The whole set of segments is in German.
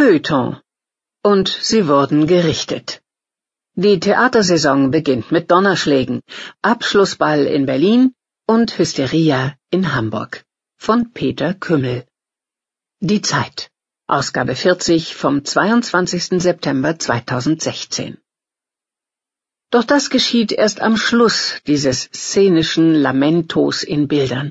Feuilleton. Und sie wurden gerichtet. Die Theatersaison beginnt mit Donnerschlägen, Abschlussball in Berlin und Hysteria in Hamburg. Von Peter Kümmel. Die Zeit. Ausgabe 40 vom 22. September 2016. Doch das geschieht erst am Schluss dieses szenischen Lamentos in Bildern.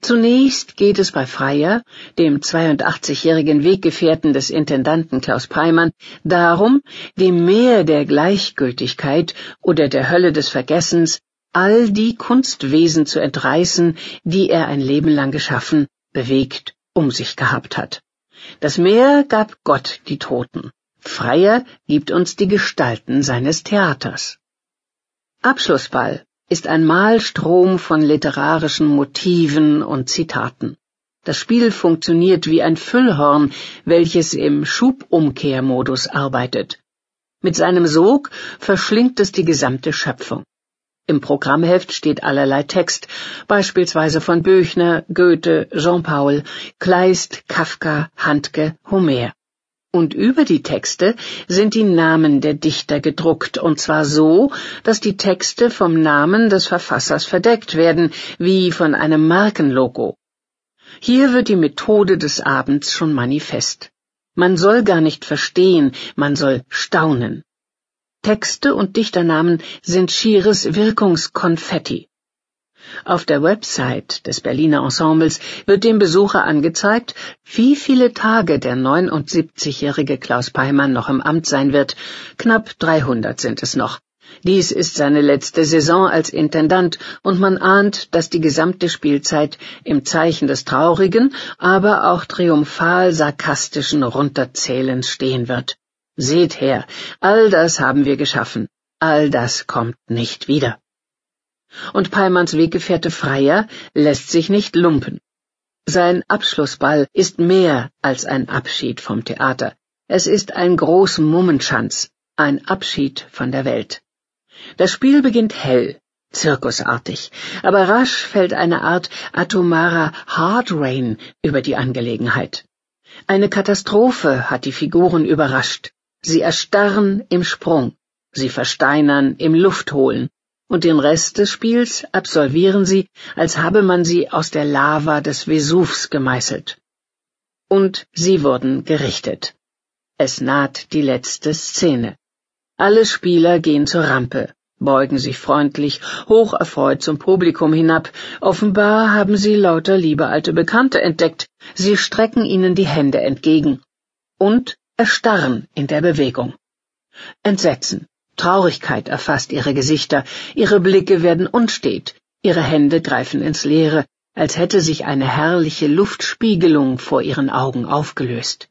Zunächst geht es bei Freier, dem 82-jährigen Weggefährten des Intendanten Klaus Peimann, darum, dem Meer der Gleichgültigkeit oder der Hölle des Vergessens all die Kunstwesen zu entreißen, die er ein Leben lang geschaffen, bewegt, um sich gehabt hat. Das Meer gab Gott die Toten. Freier gibt uns die Gestalten seines Theaters. Abschlussball ist ein Malstrom von literarischen Motiven und Zitaten. Das Spiel funktioniert wie ein Füllhorn, welches im Schubumkehrmodus arbeitet. Mit seinem Sog verschlingt es die gesamte Schöpfung. Im Programmheft steht allerlei Text, beispielsweise von Büchner, Goethe, Jean-Paul, Kleist, Kafka, Handke, Homer und über die Texte sind die Namen der Dichter gedruckt, und zwar so, dass die Texte vom Namen des Verfassers verdeckt werden, wie von einem Markenlogo. Hier wird die Methode des Abends schon manifest. Man soll gar nicht verstehen, man soll staunen. Texte und Dichternamen sind schieres Wirkungskonfetti. Auf der Website des Berliner Ensembles wird dem Besucher angezeigt, wie viele Tage der 79-jährige Klaus Peimann noch im Amt sein wird. Knapp 300 sind es noch. Dies ist seine letzte Saison als Intendant, und man ahnt, dass die gesamte Spielzeit im Zeichen des traurigen, aber auch triumphal sarkastischen Runterzählens stehen wird. Seht her, all das haben wir geschaffen, all das kommt nicht wieder und Peimanns Weggefährte Freier lässt sich nicht lumpen. Sein Abschlussball ist mehr als ein Abschied vom Theater. Es ist ein Großmummenschanz, ein Abschied von der Welt. Das Spiel beginnt hell, zirkusartig, aber rasch fällt eine Art atomarer Hardrain über die Angelegenheit. Eine Katastrophe hat die Figuren überrascht. Sie erstarren im Sprung, sie versteinern im Luftholen, und den Rest des Spiels absolvieren sie, als habe man sie aus der Lava des Vesuvs gemeißelt. Und sie wurden gerichtet. Es naht die letzte Szene. Alle Spieler gehen zur Rampe, beugen sich freundlich, hocherfreut zum Publikum hinab. Offenbar haben sie lauter liebe alte Bekannte entdeckt. Sie strecken ihnen die Hände entgegen und erstarren in der Bewegung. Entsetzen, Traurigkeit erfasst ihre Gesichter, ihre Blicke werden unstet, ihre Hände greifen ins Leere, als hätte sich eine herrliche Luftspiegelung vor ihren Augen aufgelöst.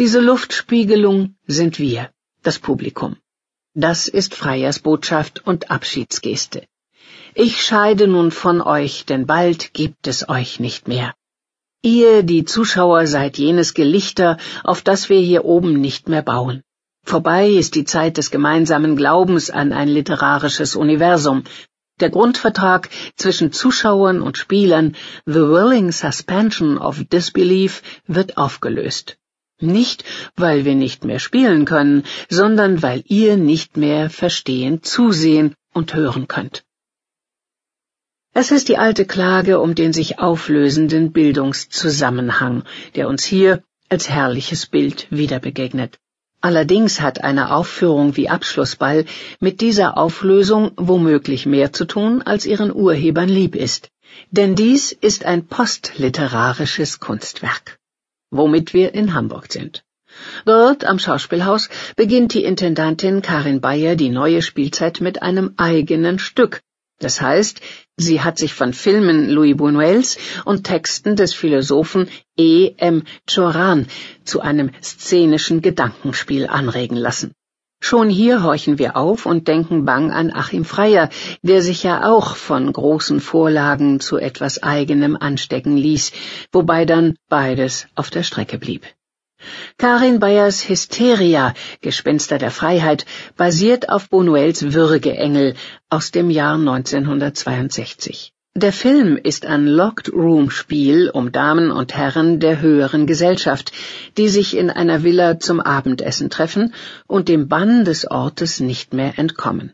Diese Luftspiegelung sind wir, das Publikum. Das ist Freiers Botschaft und Abschiedsgeste. Ich scheide nun von euch, denn bald gibt es euch nicht mehr. Ihr, die Zuschauer, seid jenes Gelichter, auf das wir hier oben nicht mehr bauen. Vorbei ist die Zeit des gemeinsamen Glaubens an ein literarisches Universum. Der Grundvertrag zwischen Zuschauern und Spielern, The Willing Suspension of Disbelief, wird aufgelöst. Nicht, weil wir nicht mehr spielen können, sondern weil ihr nicht mehr verstehen, zusehen und hören könnt. Es ist die alte Klage um den sich auflösenden Bildungszusammenhang, der uns hier als herrliches Bild wieder begegnet. Allerdings hat eine Aufführung wie Abschlussball mit dieser Auflösung womöglich mehr zu tun, als ihren Urhebern lieb ist. Denn dies ist ein postliterarisches Kunstwerk. Womit wir in Hamburg sind. Dort am Schauspielhaus beginnt die Intendantin Karin Bayer die neue Spielzeit mit einem eigenen Stück, das heißt, sie hat sich von Filmen Louis Buñuels und Texten des Philosophen E. M. Choran zu einem szenischen Gedankenspiel anregen lassen. Schon hier horchen wir auf und denken bang an Achim Freier, der sich ja auch von großen Vorlagen zu etwas eigenem anstecken ließ, wobei dann beides auf der Strecke blieb. Karin Bayers Hysteria, Gespenster der Freiheit, basiert auf Bonuels Würgeengel aus dem Jahr 1962. Der Film ist ein Locked-Room-Spiel um Damen und Herren der höheren Gesellschaft, die sich in einer Villa zum Abendessen treffen und dem Bann des Ortes nicht mehr entkommen.